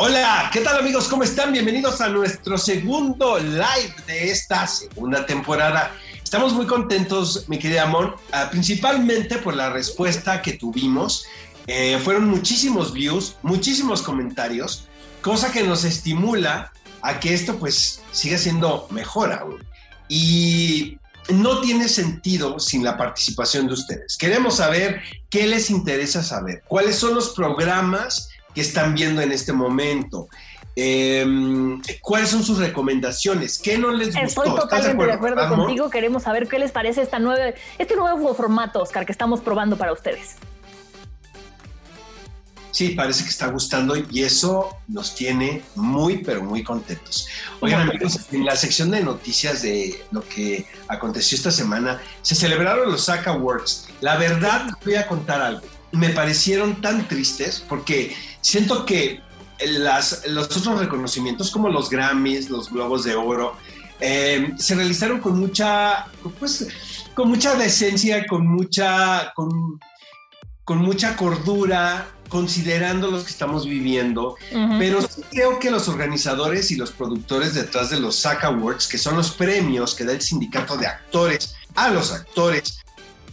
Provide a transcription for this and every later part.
Hola, ¿qué tal amigos? ¿Cómo están? Bienvenidos a nuestro segundo live de esta segunda temporada. Estamos muy contentos, mi querida Amon, ah, principalmente por la respuesta que tuvimos. Eh, fueron muchísimos views, muchísimos comentarios, cosa que nos estimula a que esto pues siga siendo mejor aún. Y no tiene sentido sin la participación de ustedes. Queremos saber qué les interesa saber, cuáles son los programas que están viendo en este momento. Em, ¿Cuáles son sus recomendaciones? ¿Qué no les gustó? Estoy totalmente de acuerdo, contigo. Queremos saber qué les parece esta nueva, este nuevo formato, Oscar, que estamos probando para ustedes. Sí, parece que está gustando y eso nos tiene muy, pero muy contentos. Oigan, amigos, en la sección de noticias de lo que aconteció esta semana, se celebraron los SAC Awards. La verdad, voy a contar algo. Me parecieron tan tristes porque siento que las, los otros reconocimientos, como los Grammys, los Globos de Oro, eh, se realizaron con mucha, pues, con mucha decencia, con mucha, con, con mucha cordura, considerando los que estamos viviendo, pero sí creo que los organizadores y los productores detrás de los SAC Awards, que son los premios que da el sindicato de actores a los actores,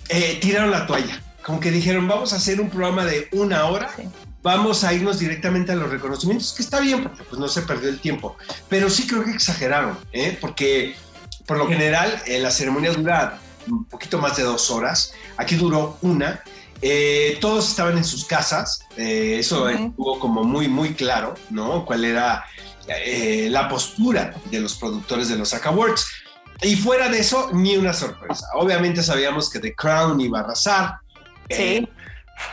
eh, tiraron la toalla. Como que dijeron, vamos a hacer un programa de una hora, vamos a irnos directamente a los reconocimientos, que está bien, porque pues no se perdió el tiempo. Pero sí creo que exageraron, ¿eh? porque por lo general eh, la ceremonia dura un poquito más de dos horas, aquí duró una, eh, todos estaban en sus casas, eh, eso estuvo como muy, muy claro, ¿no? Cuál era eh, la postura de los productores de los SAC Awards. Y fuera de eso, ni una sorpresa. Obviamente sabíamos que The Crown iba a arrasar. Sí.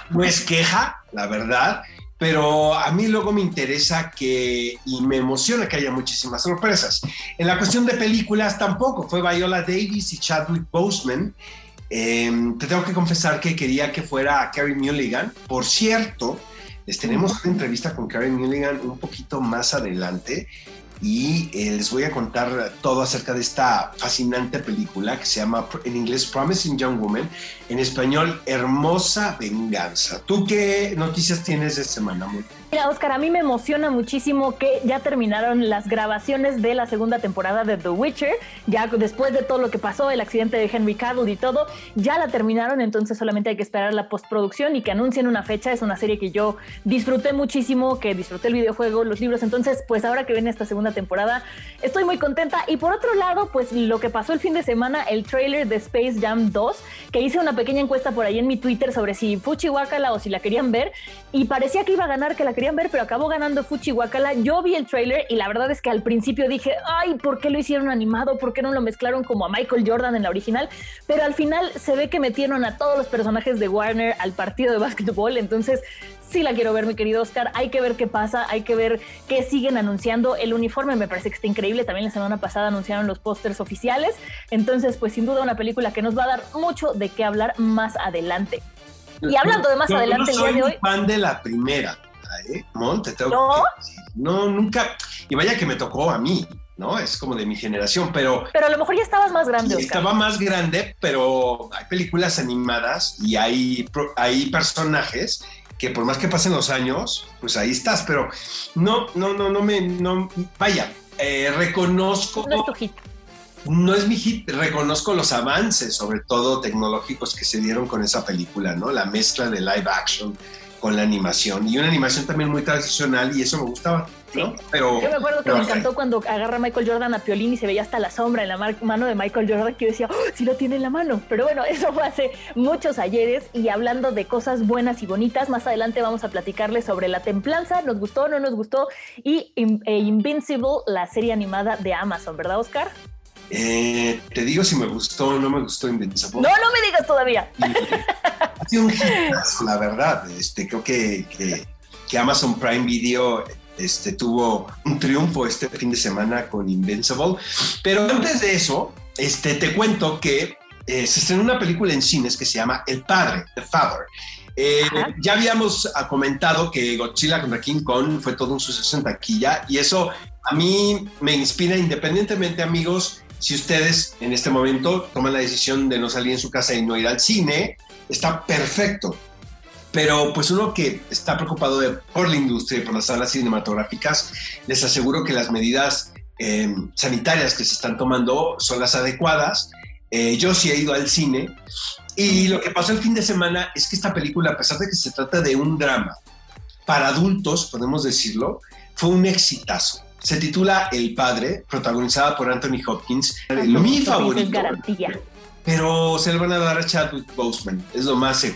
no es queja, la verdad, pero a mí luego me interesa que y me emociona que haya muchísimas sorpresas. En la cuestión de películas tampoco, fue Viola Davis y Chadwick Boseman Em, te tengo que confesar que quería que fuera Carrie Mulligan. Por cierto, les tenemos una entrevista con Carrie Mulligan un poquito más adelante y eh, les voy a contar todo acerca de esta fascinante película que se llama en inglés Promising Young Woman, en español Hermosa Venganza. ¿Tú qué noticias tienes de semana? Mira, Oscar, a mí me emociona muchísimo que ya terminaron las grabaciones de la segunda temporada de The Witcher. Ya después de todo lo que pasó, el accidente de Henry Cavill y todo, ya la terminaron, entonces solamente hay que esperar la postproducción y que anuncien una fecha. Es una serie que yo disfruté muchísimo, que disfruté el videojuego, los libros. Entonces, pues ahora que viene esta segunda temporada, estoy muy contenta. Y por otro lado, pues lo que pasó el fin de semana, el trailer de Space Jam 2, que hice una pequeña encuesta por ahí en mi Twitter sobre si Fuchi Wakala o si la querían ver, y parecía que iba a ganar, que la querían ver, pero acabó ganando Fuchi Wakala. Yo vi el trailer y la verdad es que al principio dije, ay, ¿por qué lo hicieron animado? ¿Por qué no lo mezclaron como a Michael Jordan en la original? Pero al final se ve que metieron a todos los personajes de Warner al partido de básquetbol, entonces sí la quiero ver, mi querido Oscar. Hay que ver qué pasa, hay que ver qué siguen anunciando. El uniforme me parece que está increíble. También la semana pasada anunciaron los pósters oficiales. Entonces, pues sin duda una película que nos va a dar mucho de qué hablar más adelante. Y hablando de más adelante, el día de hoy. fan de la primera. ¿eh? Monte, ¿No? no, nunca. Y vaya que me tocó a mí, ¿no? Es como de mi generación, pero... Pero a lo mejor ya estabas más grande, sí, Estaba más grande, pero hay películas animadas y hay, hay personajes que por más que pasen los años, pues ahí estás, pero no, no, no, no me, no, vaya, eh, reconozco... No es tu hit. No es mi hit, reconozco los avances, sobre todo tecnológicos que se dieron con esa película, ¿no? La mezcla de live action con la animación y una animación también muy tradicional y eso me gustaba. ¿no? Pero, yo me acuerdo que me encantó cuando agarra Michael Jordan a Piolín y se veía hasta la sombra en la mano de Michael Jordan que yo decía, oh, sí lo tiene en la mano. Pero bueno, eso fue hace muchos ayeres y hablando de cosas buenas y bonitas, más adelante vamos a platicarles sobre La Templanza, nos gustó, no nos gustó, y e Invincible, la serie animada de Amazon, ¿verdad, Oscar? Eh, te digo si me gustó o no me gustó Invincible. No, no me digas todavía. Ha sido un hitazo, la verdad. Este, creo que, que, que Amazon Prime Video este, tuvo un triunfo este fin de semana con Invincible. Pero antes de eso, este, te cuento que eh, se estrenó una película en cines que se llama El Padre, The Father. Eh, ya habíamos ah, comentado que Godzilla contra King Kong fue todo un suceso en taquilla y eso a mí me inspira independientemente, amigos, si ustedes en este momento toman la decisión de no salir en su casa y no ir al cine, está perfecto. Pero pues uno que está preocupado por la industria y por las salas cinematográficas, les aseguro que las medidas eh, sanitarias que se están tomando son las adecuadas. Eh, yo sí he ido al cine y lo que pasó el fin de semana es que esta película, a pesar de que se trata de un drama para adultos, podemos decirlo, fue un exitazo. Se titula El Padre, protagonizada por Anthony Hopkins. mi favorito. garantía. Pero se le van a dar a Chadwick Boseman, es lo más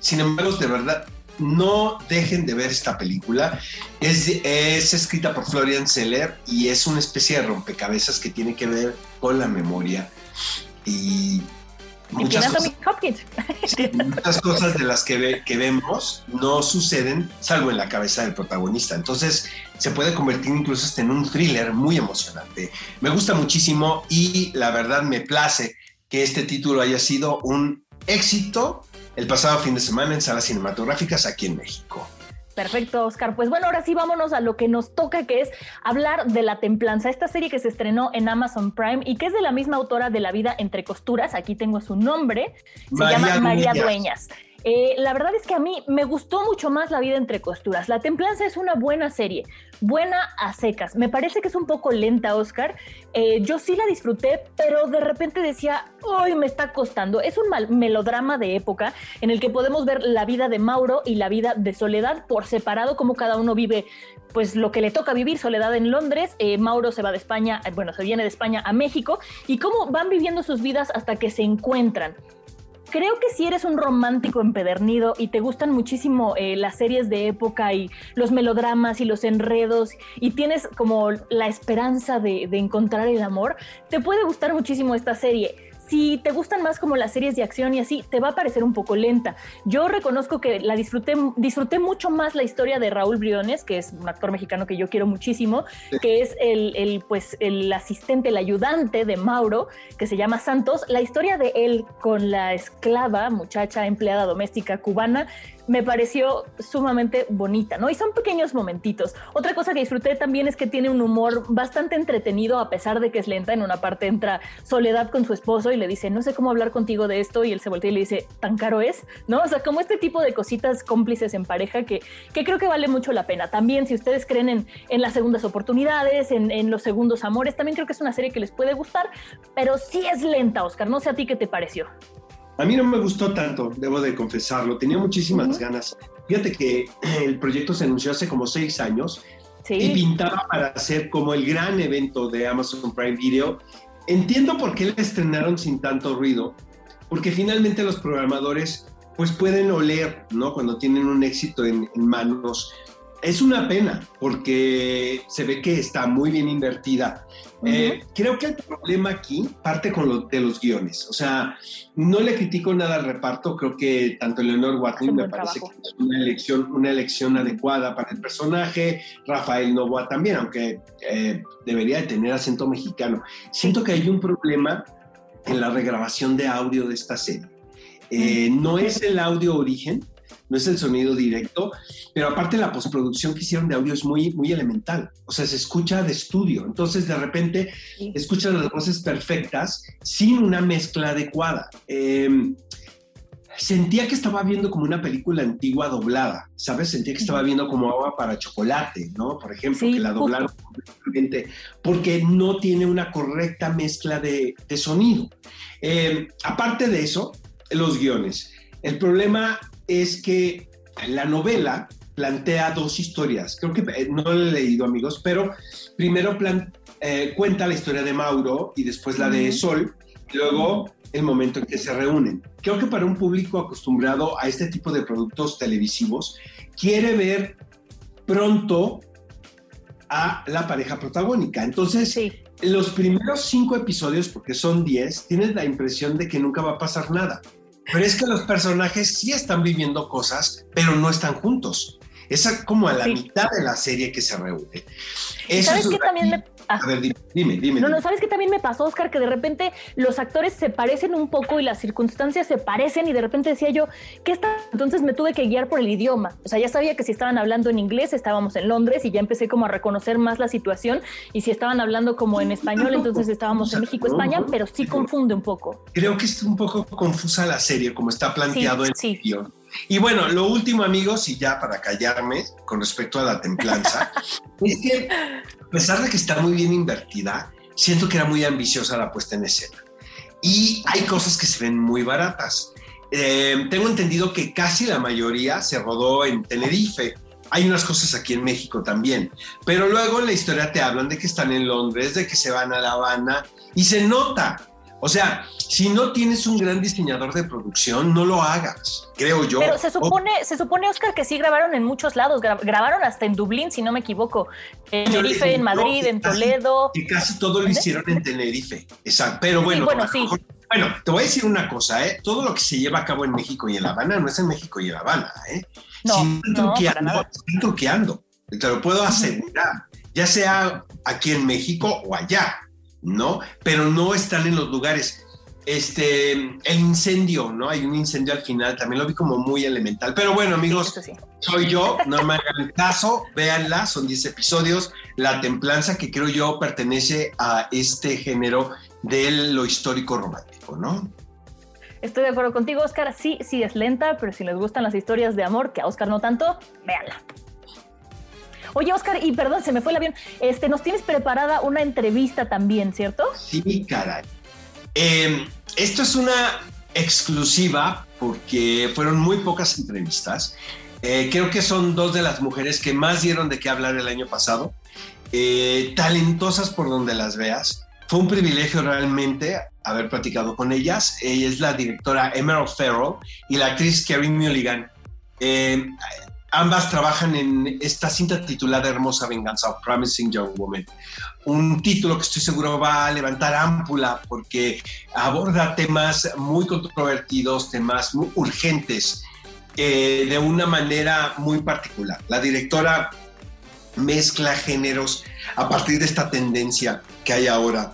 Sin embargo, de verdad, no dejen de ver esta película. Es, es escrita por Florian Seller y es una especie de rompecabezas que tiene que ver con la memoria. Y muchas cosas, muchas cosas de las que, que vemos no suceden salvo en la cabeza del protagonista. Entonces se puede convertir incluso hasta en un thriller muy emocionante. Me gusta muchísimo y la verdad me place que este título haya sido un éxito el pasado fin de semana en salas cinematográficas aquí en México. Perfecto, Oscar. Pues bueno, ahora sí vámonos a lo que nos toca, que es hablar de La Templanza, esta serie que se estrenó en Amazon Prime y que es de la misma autora de La vida entre costuras. Aquí tengo su nombre. Se llama María Dueñas. Eh, la verdad es que a mí me gustó mucho más La vida entre costuras. La Templanza es una buena serie, buena a secas. Me parece que es un poco lenta, Oscar. Eh, yo sí la disfruté, pero de repente decía, ¡ay, me está costando! Es un mal melodrama de época en el que podemos ver la vida de Mauro y la vida de Soledad por separado, como cada uno vive pues lo que le toca vivir, Soledad en Londres, eh, Mauro se va de España, bueno, se viene de España a México, y cómo van viviendo sus vidas hasta que se encuentran creo que si eres un romántico empedernido y te gustan muchísimo eh, las series de época y los melodramas y los enredos y tienes como la esperanza de, de encontrar el amor, te puede gustar muchísimo esta serie si te gustan más como las series de acción y así, te va a parecer un poco lenta. Yo reconozco que la disfruté, disfruté mucho más la historia de Raúl Briones, que es un actor mexicano que yo quiero muchísimo, que es el, el, pues, el asistente, el ayudante de Mauro, que se llama Santos. La historia de él con la esclava, muchacha empleada doméstica cubana, me pareció sumamente bonita, ¿no? Y son pequeños momentitos. Otra cosa que disfruté también es que tiene un humor bastante entretenido, a pesar de que es lenta. En una parte entra Soledad con su esposo y le dice, no sé cómo hablar contigo de esto, y él se voltea y le dice, ¿tan caro es? ¿No? O sea, como este tipo de cositas cómplices en pareja que, que creo que vale mucho la pena. También, si ustedes creen en, en las segundas oportunidades, en, en, los segundos amores, también creo que es una serie que les puede gustar, pero sí es lenta, Oscar. No sé a ti qué te pareció. A mí no me gustó tanto, debo de confesarlo. Tenía muchísimas ganas. Fíjate que el proyecto se anunció hace como seis años y pintaba para ser como el gran evento de Amazon Prime Video. Entiendo por qué la estrenaron sin tanto ruido, porque finalmente los programadores pues pueden oler, ¿no? Cuando tienen un éxito en, en manos es una pena porque se ve que está muy bien invertida. Eh, creo que el problema aquí parte con lo de los guiones. O sea, no le critico nada al reparto. Creo que tanto Leonor Watling me parece que es una elección, una elección adecuada para el personaje. Rafael Novoa también, aunque eh, debería de tener acento mexicano. Siento que hay un problema en la regrabación de audio de esta serie. Eh, no es el audio origen, no es el sonido directo, pero aparte la postproducción que hicieron de audio es muy, muy elemental, o sea, se escucha de estudio, entonces de repente escuchas las voces perfectas sin una mezcla adecuada. Em, sentía que estaba viendo como una película antigua doblada, ¿sabes? Sentía que estaba viendo como agua para chocolate, ¿no? Por ejemplo, que la doblaron completamente porque no tiene una correcta mezcla de, sonido. Em, aparte de eso, los guiones. El problema es que la novela plantea dos historias. Creo que eh, no lo he leído, amigos, pero primero eh, cuenta la historia de Mauro y después la de Sol, y luego el momento en que se reúnen. Creo que para un público acostumbrado a este tipo de productos televisivos, quiere ver pronto a la pareja protagónica. Entonces, los primeros cinco episodios, porque son diez, tienes la impresión de que nunca va a pasar nada. Pero es que los personajes sí están viviendo cosas, pero no están juntos. Es como a la mitad de la serie que se reúne. ¿Sabes qué también me a ver, dime, dime. No, no, ¿sabes qué también me pasó, Oscar? Que de repente los actores se parecen un poco y las circunstancias se parecen y de repente decía yo, ¿qué está? Entonces me tuve que guiar por el idioma. O sea, ya sabía que si estaban hablando en inglés, estábamos en Londres y ya empecé como a reconocer más la situación. Y si estaban hablando como en español, entonces estábamos en México, España, pero sí confunde un poco. Creo que es un poco confusa la serie, como está planteado en el guion. Y bueno, lo último, amigos, y ya para callarme con respecto a la templanza, es que pesar de que está muy bien invertida, siento que era muy ambiciosa la puesta en escena. Y hay cosas que se ven muy baratas. Eh, tengo entendido que casi la mayoría se rodó en Tenerife. Hay unas cosas aquí en México también. Pero luego en la historia te hablan de que están en Londres, de que se van a La Habana y se nota o sea, si no tienes un gran diseñador de producción, no lo hagas, creo yo. Pero se supone, se supone, Oscar, que sí grabaron en muchos lados. grabaron hasta en Dublín, si no me equivoco. En Tenerife, en Madrid, en Toledo. Y casi todo lo hicieron en Tenerife. Exacto. Pero bueno, bueno, sí. bueno, te voy a decir una cosa, ¿eh? Todo lo que se lleva a cabo en México y en La Habana no es en México y en La Habana, ¿eh? No, no, truqueando, truqueando. Te lo puedo asegurar. Ya sea aquí en México o allá. ¿No? Pero no están en los lugares. Este, el incendio, ¿no? Hay un incendio al final, también lo vi como muy elemental. Pero bueno, amigos, soy yo, no me hagan caso, véanla, son 10 episodios. La templanza, que creo yo pertenece a este género de lo histórico romántico, ¿no? Estoy de acuerdo contigo, Oscar. Sí, sí es lenta, pero si les gustan las historias de amor, que a Oscar no tanto, véanla. Oye, Oscar, y perdón, se me fue el avión. Este, nos tienes preparada una entrevista también, ¿cierto? Sí, caray. Em, esto es una exclusiva porque fueron muy pocas entrevistas. Eh, creo que son dos de las mujeres que más dieron de qué hablar el año pasado. Eh, talentosas por donde las veas. Fue un privilegio realmente haber platicado con ellas. Ella es la directora Emerald Farrell y la actriz Kerry Mulligan. Eh, Ambas trabajan en esta cinta titulada Hermosa Venganza, Promising Young Woman. Un título que estoy seguro va a levantar ámpula porque aborda temas muy controvertidos, temas muy urgentes, eh, de una manera muy particular. La directora mezcla géneros a partir de esta tendencia que hay ahora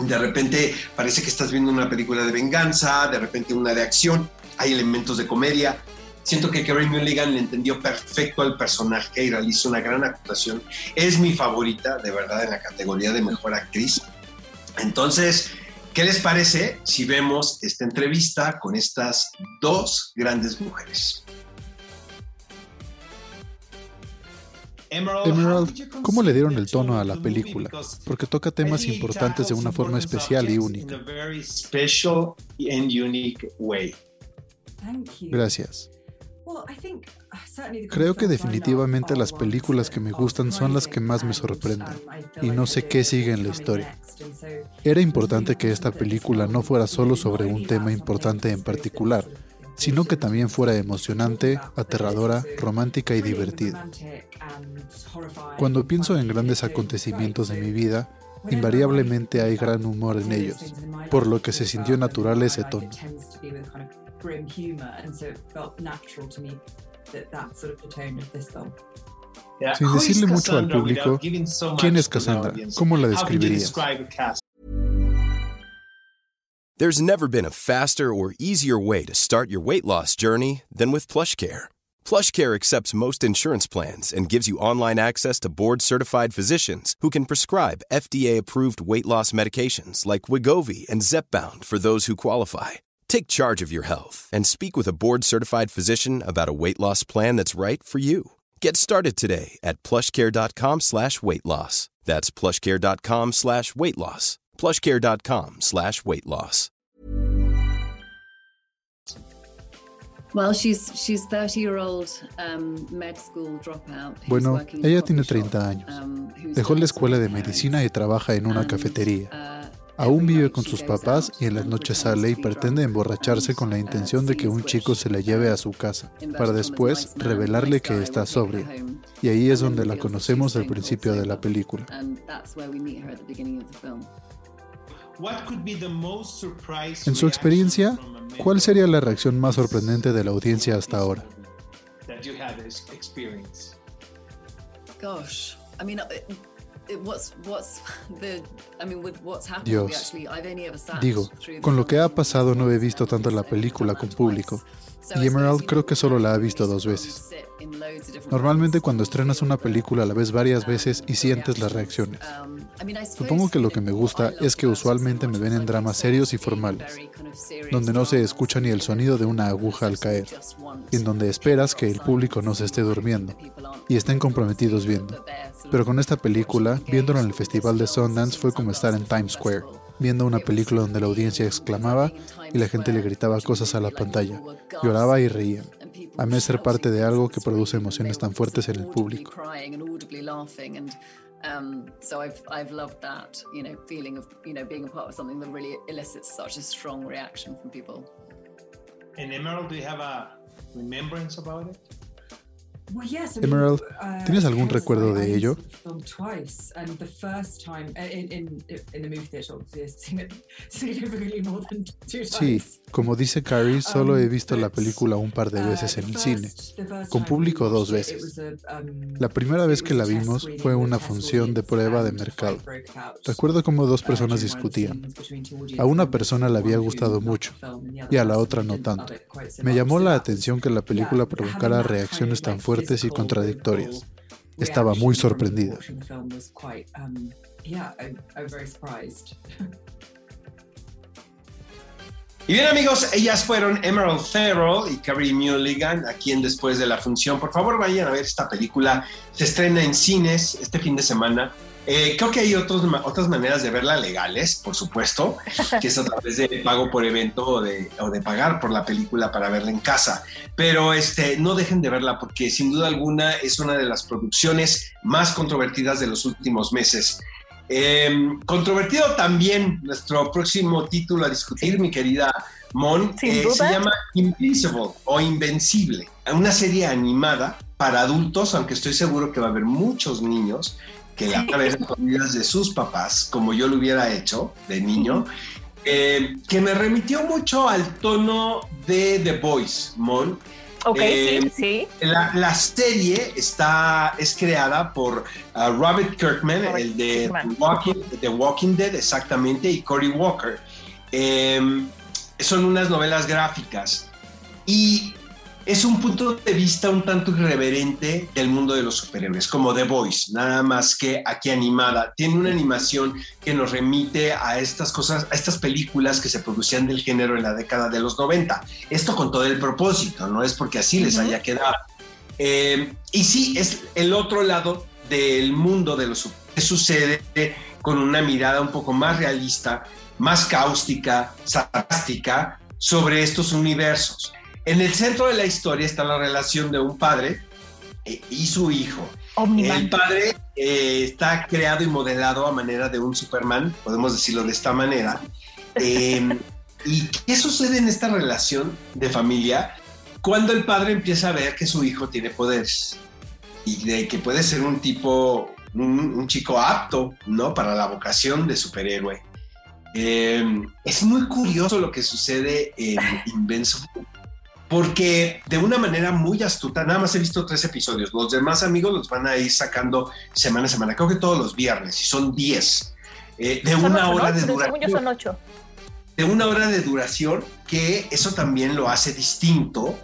de repente parece que estás viendo una película de venganza, de repente una de acción, hay elementos de comedia, Siento que Kerry Mulligan le entendió perfecto al personaje y realizó una gran actuación. Es mi favorita, de verdad, en la categoría de mejor actriz. Entonces, ¿qué les parece si vemos esta entrevista con estas dos grandes mujeres? Emerald, ¿cómo le dieron el tono a la película? Porque toca temas importantes de una forma especial y única. Gracias. Creo que definitivamente las películas que me gustan son las que más me sorprenden y no sé qué sigue en la historia. Era importante que esta película no fuera solo sobre un tema importante en particular, sino que también fuera emocionante, aterradora, romántica y divertida. Cuando pienso en grandes acontecimientos de mi vida, invariablemente hay gran humor en ellos, por lo que se sintió natural ese tono. Sin decirle mucho al público, ¿quién es Cassandra? ¿Cómo la describirías? There's never been a faster or easier way to start your weight loss journey than with PlushCare. PlushCare accepts most insurance plans and gives you online access to board-certified physicians who can prescribe FDA-approved weight loss medications like Wigovi and Zepbound for those who qualify. Take charge of your health and speak with a board certified physician about a weight loss plan that's right for you. Get started today at plushcare.com slash weight loss. That's plushcare.com slash weight loss. Plushcare.com slash weight loss. Well, she's, she's 30 year old, um, med school dropout bueno, ella tiene 30 años. Um, Dejó la escuela de medicina y trabaja en una cafetería. Aún vive con sus papás y en las noches sale y pretende emborracharse con la intención de que un chico se la lleve a su casa, para después revelarle que está sobria. Y ahí es donde la conocemos al principio de la película. En su experiencia, ¿cuál sería la reacción más sorprendente de la audiencia hasta ahora? Dios, digo, con lo que ha pasado no he visto tanto la película con público, y Emerald creo que solo la ha visto dos veces. Normalmente cuando estrenas una película la ves varias veces y sientes las reacciones. Supongo que lo que me gusta es que usualmente me ven en dramas serios y formales, donde no se escucha ni el sonido de una aguja al caer, y en donde esperas que el público no se esté durmiendo y estén comprometidos viendo. Pero con esta película, viéndola en el Festival de Sundance fue como estar en Times Square, viendo una película donde la audiencia exclamaba y la gente le gritaba cosas a la pantalla, lloraba y reía. Amé ser parte de algo que produce emociones tan fuertes en el público. Um, so I've I've loved that, you know, feeling of you know being a part of something that really elicits such a strong reaction from people. In Emerald, do you have a remembrance about it? Emerald, uh, ¿tienes algún recuerdo de ello? Sí, como dice Carrie, solo he um, visto la película un par de uh, veces en el cine, con público dos veces. Um, la primera vez que la vimos fue una función de prueba de mercado. Recuerdo cómo dos uh, personas discutían. A una persona le había gustado mucho y a la otra no tanto. Me llamó la atención que la película provocara reacciones tan fuertes y contradictorias. Estaba muy sorprendida. Y bien amigos, ellas fueron Emerald Farrell y Carrie Mulligan, a quien después de la función, por favor vayan a ver esta película, se estrena en cines este fin de semana, eh, creo que hay otros, otras maneras de verla legales, por supuesto, que es a través de pago por evento o de, o de, pagar por la película para verla en casa. Pero este, no dejen de verla porque sin duda alguna es una de las producciones más controvertidas de los últimos meses. Em, controvertido también nuestro próximo título a discutir, mi querida Mon, eh, se llama Invincible o Invencible, una serie animada para adultos, aunque estoy seguro que va a haber muchos niños que la van a ver de sus papás, como yo lo hubiera hecho de niño, eh, que me remitió mucho al tono de The Voice, Mon. Ok, sí, eh, sí. La, serie está, es creada por uh, Robert Kirkman, el de Walking, The Walking Dead, exactamente, y Cory Walker. Eh, son unas novelas gráficas. Y es un punto de vista un tanto irreverente del mundo de los superhéroes, como The Voice, nada más que aquí animada. Tiene una animación que nos remite a estas cosas, a estas películas que se producían del género en la década de los 90. Esto con todo el propósito, no es porque así les haya quedado. Eh, y sí, es el otro lado del mundo de los que sucede con una mirada un poco más realista, más cáustica, sarcástica sobre estos universos. En el centro de la historia está la relación de un padre eh, y su hijo. El padre eh, está creado y modelado a manera de un Superman, podemos decirlo de esta manera. Em, ¿Y qué sucede en esta relación de familia cuando el padre empieza a ver que su hijo tiene poderes y de que puede ser un tipo, un, chico apto, ¿no? Para la vocación de superhéroe. Em, es muy curioso lo que sucede en Invincible porque de una manera muy astuta, nada más he visto tres episodios, los demás amigos los van a ir sacando semana a semana, creo que todos los viernes, y son diez, eh, de una hora de duración. son ocho. De una hora de duración, que eso también lo hace distinto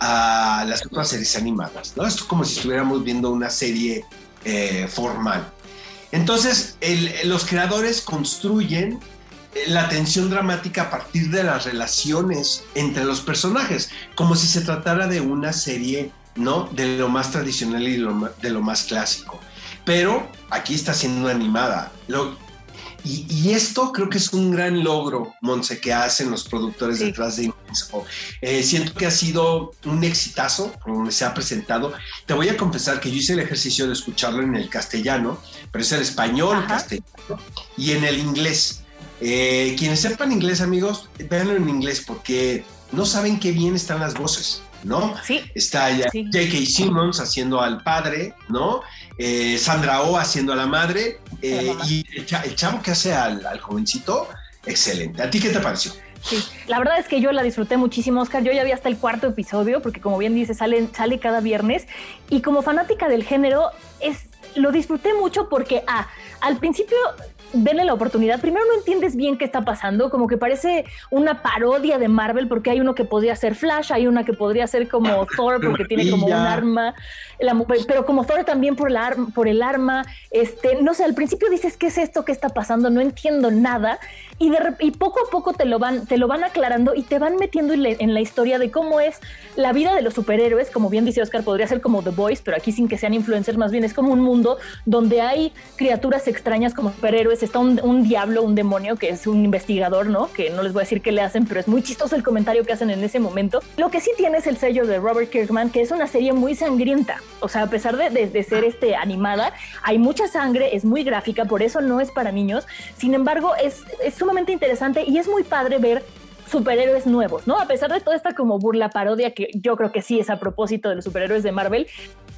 a las otras series animadas, ¿no? Es como si estuviéramos viendo una serie eh, formal. Entonces, los creadores construyen la tensión dramática a partir de las relaciones entre los personajes, como si se tratara de una serie, ¿no? De lo más tradicional y de lo, más clásico. Pero aquí está siendo animada. y, esto creo que es un gran logro, Monse, que hacen los productores detrás de Invincible. Eh, siento que ha sido un exitazo por donde se ha presentado. Te voy a confesar que yo hice el ejercicio de escucharlo en el castellano, pero es el español, castellano y en el inglés. Eh, quienes sepan inglés, amigos, véanlo en inglés porque no saben qué bien están las voces. ¿no? Sí. Está ya Sí. J.K. Simmons haciendo al padre, ¿no? Eh, Sandra Oh haciendo a la madre. eh, La y el, el chavo que hace al, al jovencito, excelente. ¿A ti qué te pareció? Sí, la verdad es que yo la disfruté muchísimo, Oscar. Yo ya vi hasta el cuarto episodio, porque como bien dice, sale, sale cada viernes. Y como fanática del género, es, lo disfruté mucho porque, ah, al principio denle la oportunidad. Primero no entiendes bien qué está pasando, como que parece una parodia de Marvel, porque hay uno que podría ser Flash, hay una que podría ser como Thor, porque tiene como un arma, la pero como Thor también por, la por el arma. Este, no sé, al principio dices, ¿qué es esto? ¿Qué está pasando? No entiendo nada. Y, de y poco a poco te lo, van, te lo van aclarando y te van metiendo en la, en la historia de cómo es la vida de los superhéroes. Como bien dice Oscar, podría ser como The Boys, pero aquí sin que sean influencers, más bien es como un mundo donde hay criaturas extrañas como superhéroes. Está un, un diablo, un demonio, que es un investigador, ¿no? Que no les voy a decir qué le hacen, pero es muy chistoso el comentario que hacen en ese momento. Lo que sí tiene es el sello de Robert Kirkman, que es una serie muy sangrienta. O sea, a pesar de, de- de ser este, animada, hay mucha sangre, es muy gráfica, por eso no es para niños. Sin embargo, es, es sumamente interesante y es muy padre ver superhéroes nuevos, ¿no? A pesar de toda esta como burla parodia que yo creo que sí es a propósito de los superhéroes de Marvel.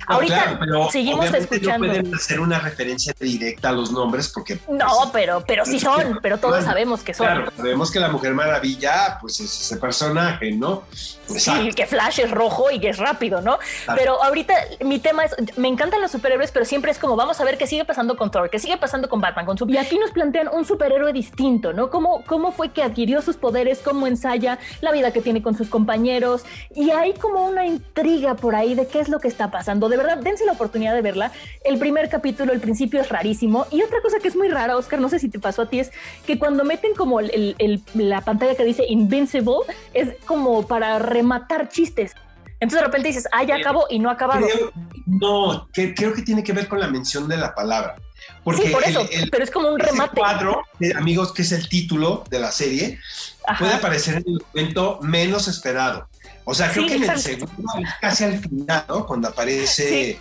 No, Ahorita claro, pero seguimos escuchando. No pueden hacer una referencia directa a los nombres porque. No, pues, pero, pero sí son, pero todos Bueno, sabemos que son. Claro, sabemos que la Mujer Maravilla, pues es ese personaje, ¿no? Sí, que Flash es rojo y que es rápido, ¿no? Claro. Pero ahorita mi tema es, me encantan los superhéroes, pero siempre es como, vamos a ver qué sigue pasando con Thor, qué sigue pasando con Batman, con su... Y aquí nos plantean un superhéroe distinto, ¿no? ¿Cómo, cómo fue que adquirió sus poderes, cómo ensaya, la vida que tiene con sus compañeros. Y hay como una intriga por ahí de qué es lo que está pasando. De verdad, dense la oportunidad de verla. El primer capítulo, el principio es rarísimo. Y otra cosa que es muy rara, Oscar, no sé si te pasó a ti, es que cuando meten como el- el- el- la pantalla que dice Invincible, es como para rematar chistes. Entonces de repente dices, ah, ya acabó y no ha acabado. Creo- no, que, creo que tiene que ver con la mención de la palabra. Porque sí, por eso, el- pero es como un remate. cuadro, eh, amigos, que es el título de la serie, Ajá. puede aparecer en el momento menos esperado. O sea, creo Sí, que en el segundo, casi al final, ¿no? Cuando aparece.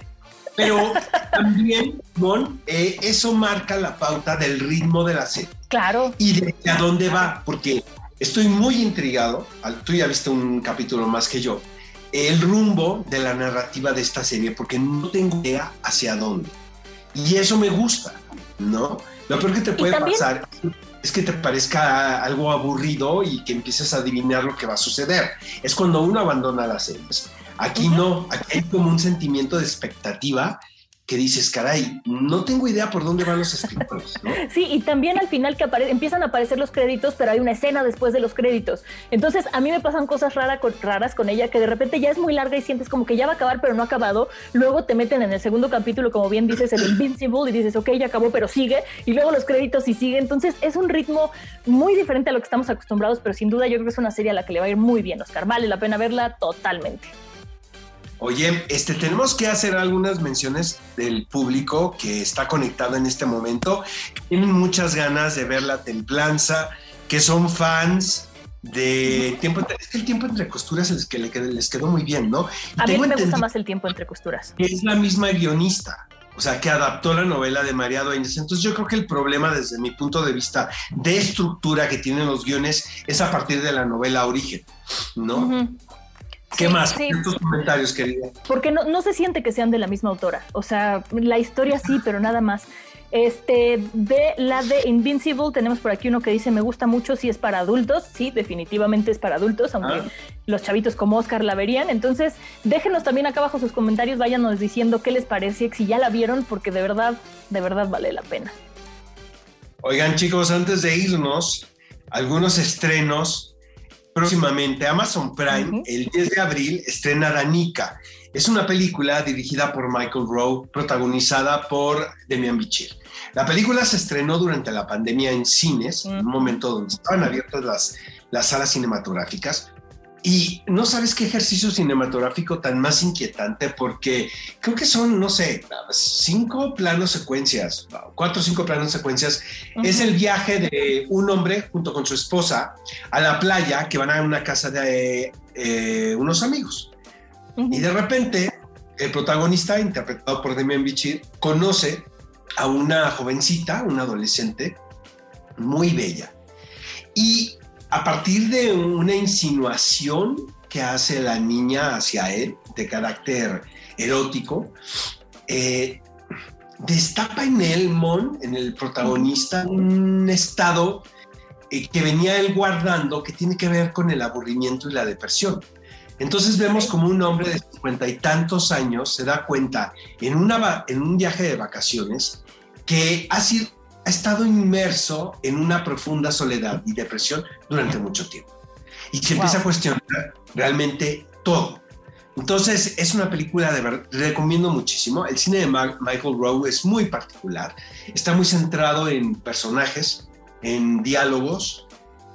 Pero también, Mon, eh, eso marca la pauta del ritmo de la serie Claro. y de a dónde va, porque estoy muy intrigado. Tú ya viste un capítulo más que yo. El rumbo de la narrativa de esta serie, porque no tengo idea hacia dónde. Y eso me gusta, ¿no? Lo peor que te puede también- pasar es que te parezca algo aburrido y que empieces a adivinar lo que va a suceder. Es cuando uno abandona las series. Aquí no, aquí hay como un sentimiento de expectativa que dices, caray, no tengo idea por dónde van los escritores, ¿no? Sí, y también al final que empiezan a aparecer los créditos, pero hay una escena después de los créditos. Entonces, a mí me pasan cosas raras con ella, que de repente ya es muy larga y sientes como que ya va a acabar, pero no ha acabado. Luego te meten en el segundo capítulo, como bien dices, el Invincible, y dices, ok, ya acabó, pero sigue. Y luego los créditos y sigue. Entonces, es un ritmo muy diferente a lo que estamos acostumbrados, pero sin duda yo creo que es una serie a la que le va a ir muy bien, Oscar. Vale la pena verla totalmente. Oye, este, tenemos que hacer algunas menciones del público que está conectado en este momento. que Tienen muchas ganas de ver la templanza, que son fans de tiempo. entre- Es que el tiempo entre costuras es que les quedó muy bien, ¿no? A mí me gusta más el tiempo entre costuras. que es la misma guionista. O sea, que adaptó la novela de María Dueñas. Entonces yo creo que el problema desde mi punto de vista de estructura que tienen los guiones es a partir de la novela Origen, ¿no? Ujú. ¿Qué Sí, más? sí. Tus comentarios, querida. porque no, no se siente que sean de la misma autora. O sea, la historia sí, pero nada más. Este, de la de Invincible, tenemos por aquí uno que dice: Me gusta mucho si es para adultos. Sí, definitivamente es para adultos, aunque Ah. los chavitos como Oscar la verían. Entonces, déjenos también acá abajo sus comentarios, váyanos diciendo qué les parece, si ya la vieron, porque de verdad, de verdad vale la pena. Oigan, chicos, antes de irnos, algunos estrenos. Próximamente, Amazon Prime, el 10 de abril, estrena Danica. Es una película dirigida por Michael Rowe, protagonizada por Demian Bichir. La película se estrenó durante la pandemia en cines, en un momento donde estaban abiertas las, las salas cinematográficas. Y no sabes qué ejercicio cinematográfico tan más inquietante, porque creo que son, no sé, cinco planos secuencias, cuatro o cinco planos secuencias es el viaje de un hombre junto con su esposa a la playa que van a una casa de eh, unos amigos. Ujú. Y de repente, el protagonista, interpretado por Demian Bichir, conoce a una jovencita, una adolescente, muy bella. Y a partir de una insinuación que hace la niña hacia él, de carácter erótico, eh, destapa en él, Mon, en el protagonista, un estado eh, que venía él guardando que tiene que ver con el aburrimiento y la depresión. Entonces vemos como un hombre de cincuenta y tantos años se da cuenta en, en un viaje de vacaciones que ha, sido, ha estado inmerso en una profunda soledad y depresión durante mucho tiempo. Y se empieza a cuestionar realmente todo. Entonces es una película de verdad, recomiendo muchísimo. El cine de Michael Rowe es muy particular. Está muy centrado en personajes, en diálogos,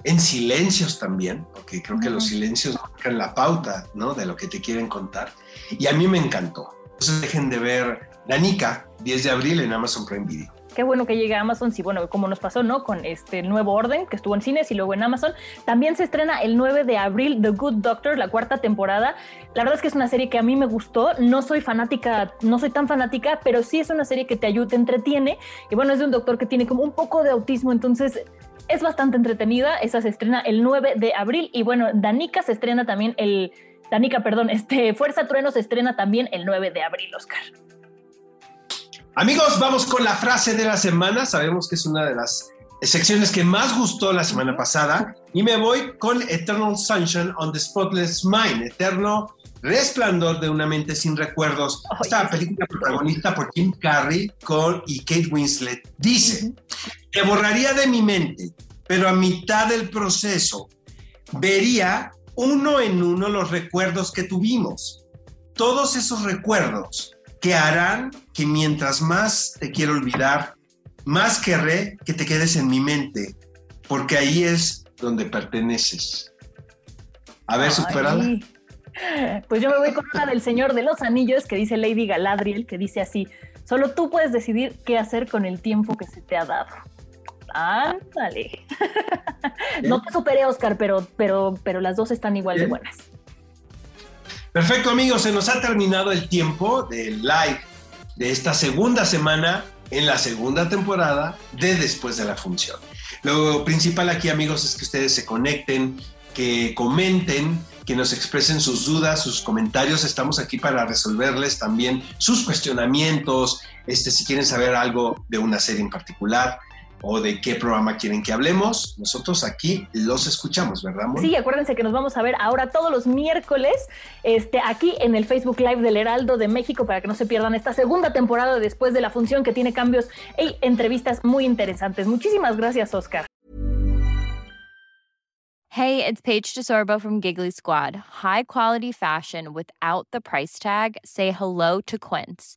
en silencios también, porque creo que los silencios marcan la pauta ¿no? de lo que te quieren contar. Y a mí me encantó. Entonces dejen de ver Danica, 10 de abril en Amazon Prime Video qué bueno que llegue a Amazon, sí, bueno, como nos pasó, ¿no? Con este nuevo orden que estuvo en cines y luego en Amazon. También se estrena el 9 de abril The Good Doctor, la cuarta temporada. La verdad es que es una serie que a mí me gustó. No soy fanática, no soy tan fanática, pero sí es una serie que te ayuda, te entretiene. Y bueno, es de un doctor que tiene como un poco de autismo, entonces es bastante entretenida. Esa se estrena el 9 de abril. Y bueno, Danica se estrena también el. Danica, perdón, este Fuerza Trueno se estrena también el 9 de abril, Oscar. Amigos, vamos con la frase de la semana. Sabemos que es una de las secciones que más gustó la semana pasada. Y me voy con Eternal Sunshine on the Spotless Mind, Eterno Resplandor de una mente sin recuerdos. Esta película protagonista por Jim Carrey con, y Kate Winslet dice, te borraría de mi mente, pero a mitad del proceso vería uno en uno los recuerdos que tuvimos. Todos esos recuerdos que harán que mientras más te quiero olvidar, más querré que te quedes en mi mente, porque ahí es donde perteneces. A ver, superada. Pues yo me voy con una del Señor de los Anillos que dice Lady Galadriel, que dice así, solo tú puedes decidir qué hacer con el tiempo que se te ha dado. Ándale. no te superé, Oscar, pero, pero, pero las dos están igual de buenas. Perfecto, amigos, se nos ha terminado el tiempo del live de esta segunda semana en la segunda temporada de Después de la Función. Lo principal aquí, amigos, es que ustedes se conecten, que comenten, que nos expresen sus dudas, sus comentarios. Estamos aquí para resolverles también sus cuestionamientos, este, si quieren saber algo de una serie en particular o de qué programa quieren que hablemos, nosotros aquí los escuchamos, ¿verdad? Sí, acuérdense que nos vamos a ver ahora todos los miércoles este, aquí en el Facebook Live del Heraldo de México para que no se pierdan esta segunda temporada después de la función que tiene cambios y entrevistas muy interesantes. Muchísimas gracias, Oscar. Hey, it's Paige DeSorbo from Giggly Squad. High quality fashion without the price tag. Say hello to Quince.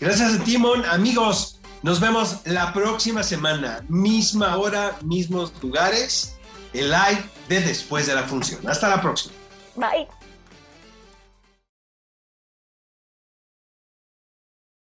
Gracias a Timon. Amigos, nos vemos la próxima semana. Misma hora, mismos lugares. El live de después de la función. Hasta la próxima. Bye.